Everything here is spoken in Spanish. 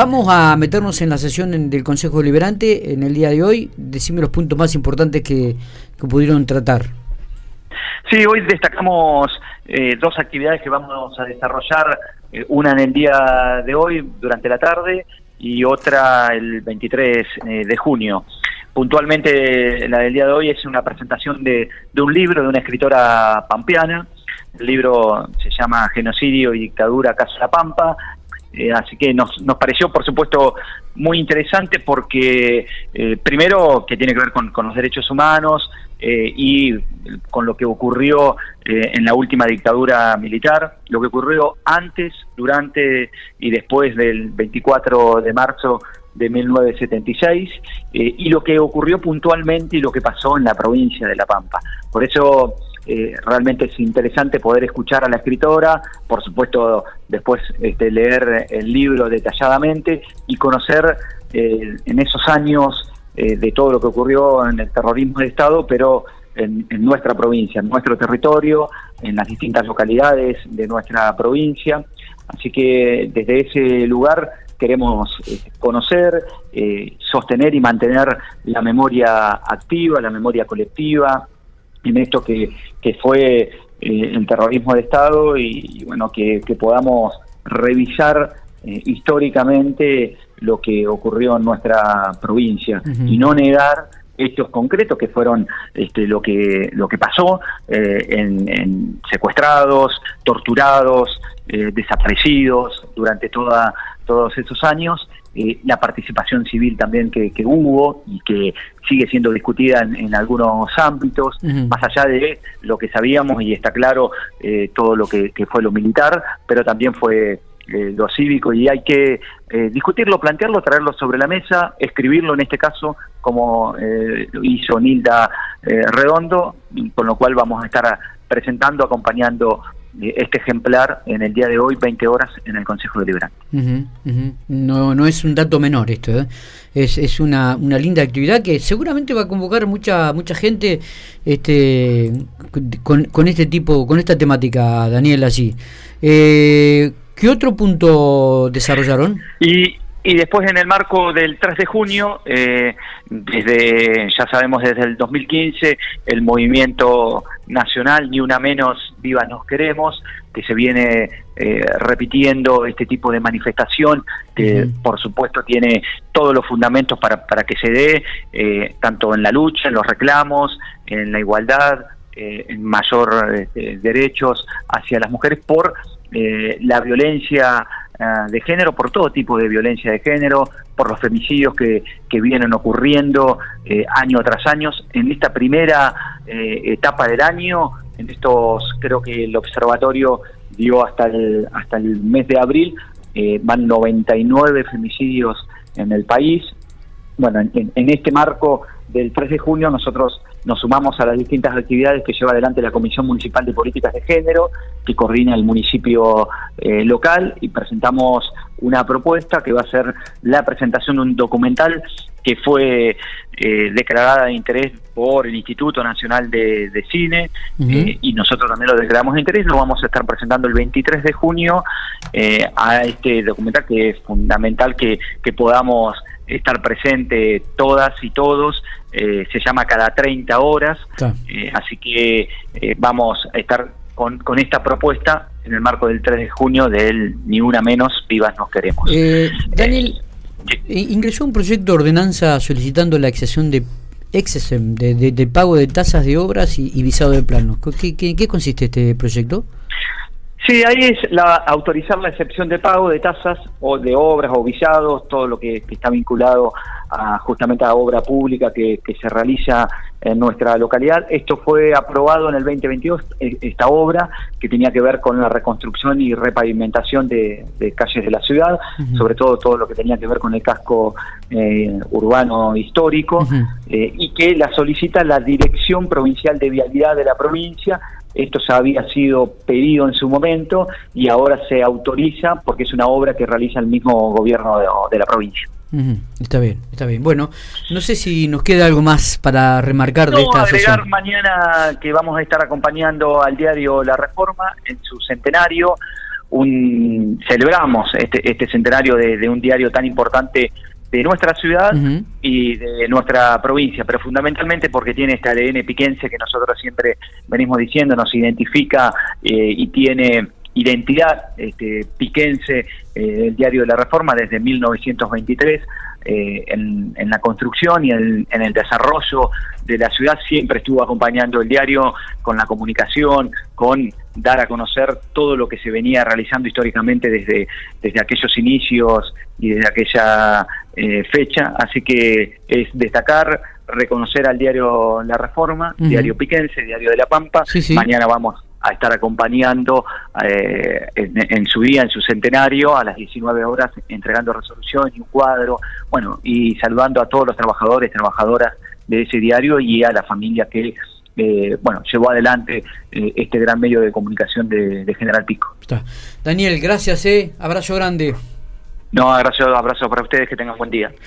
vamos a meternos en la sesión del Consejo Deliberante en el día de hoy. Decime los puntos más importantes que, pudieron tratar. Sí, hoy destacamos eh, dos actividades que vamos a desarrollar, eh, una en el día de hoy durante la tarde y otra el 23 eh, de junio. Puntualmente la del día de hoy es una presentación de, de un libro de una escritora pampeana, el libro se llama Genocidio y Dictadura Casa La Pampa, eh, así que nos, nos pareció, por supuesto, muy interesante porque, eh, primero, que tiene que ver con, los derechos humanos eh, y con lo que ocurrió en la última dictadura militar, lo que ocurrió antes, durante y después del 24 de marzo de 1976 y lo que ocurrió puntualmente y lo que pasó en la provincia de La Pampa. Por eso eh, realmente es interesante poder escuchar a la escritora, por supuesto después este, leer el libro detalladamente y conocer eh, en esos años eh, de todo lo que ocurrió en el terrorismo de Estado, pero en, nuestra provincia, en nuestro territorio, en las distintas localidades de nuestra provincia. Así que desde ese lugar queremos conocer, sostener y mantener la memoria activa, la memoria colectiva, en esto que, que fue eh, el terrorismo de Estado y, bueno, que, podamos revisar eh, históricamente lo que ocurrió en nuestra provincia y no negar hechos concretos que fueron este, lo que lo que pasó eh, en, secuestrados, torturados, desaparecidos durante toda todos esos años eh, la participación civil también que, hubo y que sigue siendo discutida en, algunos ámbitos, más allá de lo que sabíamos y está claro eh, todo lo que, fue lo militar, pero también fue eh, lo cívico y hay que discutirlo, plantearlo, traerlo sobre la mesa, escribirlo en este caso como hizo Nilda Redondo, con lo cual vamos a estar presentando, acompañando este ejemplar en el día de hoy, 20 horas, en el Consejo Deliberante. No, no es un dato menor esto, ¿eh? es, es una, una, linda actividad que seguramente va a convocar mucha mucha gente este, con, con este tipo, con esta temática, Daniel, así. Eh, ¿Qué otro punto desarrollaron? Y y después en el marco del 3 de junio, eh, desde, ya sabemos desde el 2015, el movimiento nacional Ni Una Menos, Viva Nos Queremos, que se viene eh, repitiendo este tipo de manifestación, que por supuesto tiene todos los fundamentos para, para que se dé, eh, tanto en la lucha, en los reclamos, en la igualdad, en mayor derechos hacia las mujeres por la violencia Ah, de género, por todo tipo de violencia de género, por los femicidios que, que vienen ocurriendo eh, año tras año. En esta primera eh, etapa del año, en estos, creo que el observatorio dio hasta el, hasta el mes de abril, eh, van 99 femicidios en el país. Bueno, en, este marco del 3 de junio nosotros nos sumamos a las distintas actividades que lleva adelante la Comisión Municipal de Políticas de Género, que coordina el municipio eh, local, y presentamos una propuesta que va a ser la presentación de un documental que fue eh, declarada de interés por el Instituto Nacional de, Cine eh, y nosotros también lo declaramos de interés, lo vamos a estar presentando el 23 de junio a este documental que es fundamental que, que podamos estar presente todas y todos, eh, se llama cada 30 horas, eh, así que eh, vamos a estar con, con, esta propuesta en el marco del 3 de junio del Ni Una Menos, Vivas Nos Queremos. Daniel, ingresó un proyecto de ordenanza solicitando la accesión de excesem, de, pago de tasas de obras y, visado de planos. ¿Qué, qué, qué consiste este proyecto? Sí, ahí es la, autorizar la excepción de pago de tasas o de obras o visados, todo lo que, está vinculado a, justamente a obra pública que, se realiza en nuestra localidad. Esto fue aprobado en el 2022, e, esta obra que tenía que ver con la reconstrucción y repavimentación de, calles de la ciudad, sobre todo todo lo que tenía que ver con el casco eh, urbano histórico, eh, y que la solicita la Dirección Provincial de Vialidad de la provincia esto ya había sido pedido en su momento y ahora se autoriza porque es una obra que realiza el mismo gobierno de, la provincia. Está bien, está bien. Bueno, no sé si nos queda algo más para remarcar de esta agregar mañana que vamos a estar acompañando al diario La Reforma en su centenario un celebramos este, este centenario de, un diario tan importante de nuestra ciudad y de nuestra provincia, pero fundamentalmente porque tiene este ADN piquense que nosotros siempre venimos diciendo, nos identifica eh, y tiene identidad este, piquense eh, el diario de la Reforma desde 1923 eh, en, la construcción y en, el desarrollo de la ciudad. Siempre estuvo acompañando el diario con la comunicación, con dar a conocer todo lo que se venía realizando históricamente desde, desde aquellos inicios y desde aquella eh, fecha. Así que es destacar, reconocer al diario La Reforma, diario Piquense, diario de La Pampa. Mañana vamos a estar acompañando eh, en, su día, en su centenario, a las 19 horas, entregando resolución y un cuadro, bueno, y saludando a todos los trabajadores, trabajadoras de ese diario y a la familia que, eh, bueno, llevó adelante eh, este gran medio de comunicación de, General Pico. Daniel, gracias, eh. abrazo grande. No, abrazo, abrazo para ustedes, que tengan buen día.